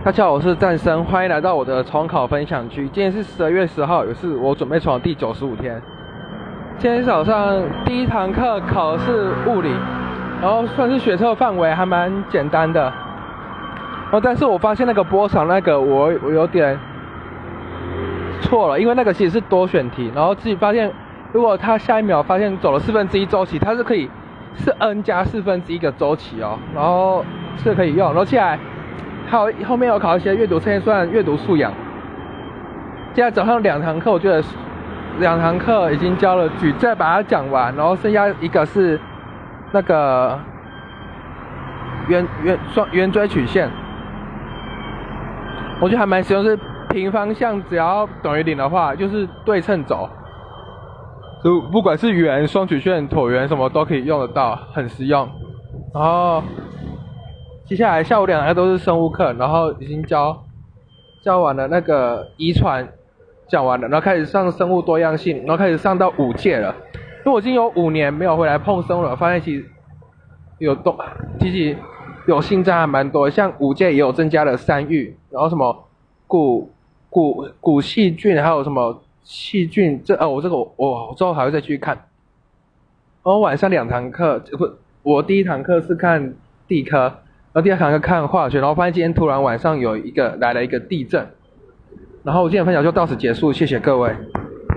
大家好，我是战生，欢迎来到我的重考分享区。今天是十二月十号，也是我准备重考第九十五天。今天早上第一堂课考的是物理，然后算是学测范围还蛮简单的。哦但是我发现那个波长那个我我有点错了，因为那个其实是多选题，然后自己发现如果他下一秒发现走了四分之一周期，它是可以是 n 加四分之一个周期哦，然后是可以用，然后接下来。还有后面有考一些阅读测验，算阅读素养。现在早上两堂课，我觉得两堂课已经教了矩再，把它讲完，然后剩下一个是那个圆圆双圆锥曲线。我觉得还蛮实用，是平方向只要等于零的话，就是对称走。就不管是圆、双曲线、椭圆什么都可以用得到，很实用。然后。接下来下午两堂都是生物课，然后已经教教完了那个遗传，讲完了，然后开始上生物多样性，然后开始上到五届了。因为我已经有五年没有回来碰生物了，发现其实有动，其实有新增还蛮多，像五届也有增加了三育，然后什么骨骨骨细菌，还有什么细菌，这哦我这个我我之后还会再去看。然后晚上两堂课，不，我第一堂课是看地科。然后第二堂课看化学，然后发现今天突然晚上有一个来了一个地震，然后我今天分享就到此结束，谢谢各位。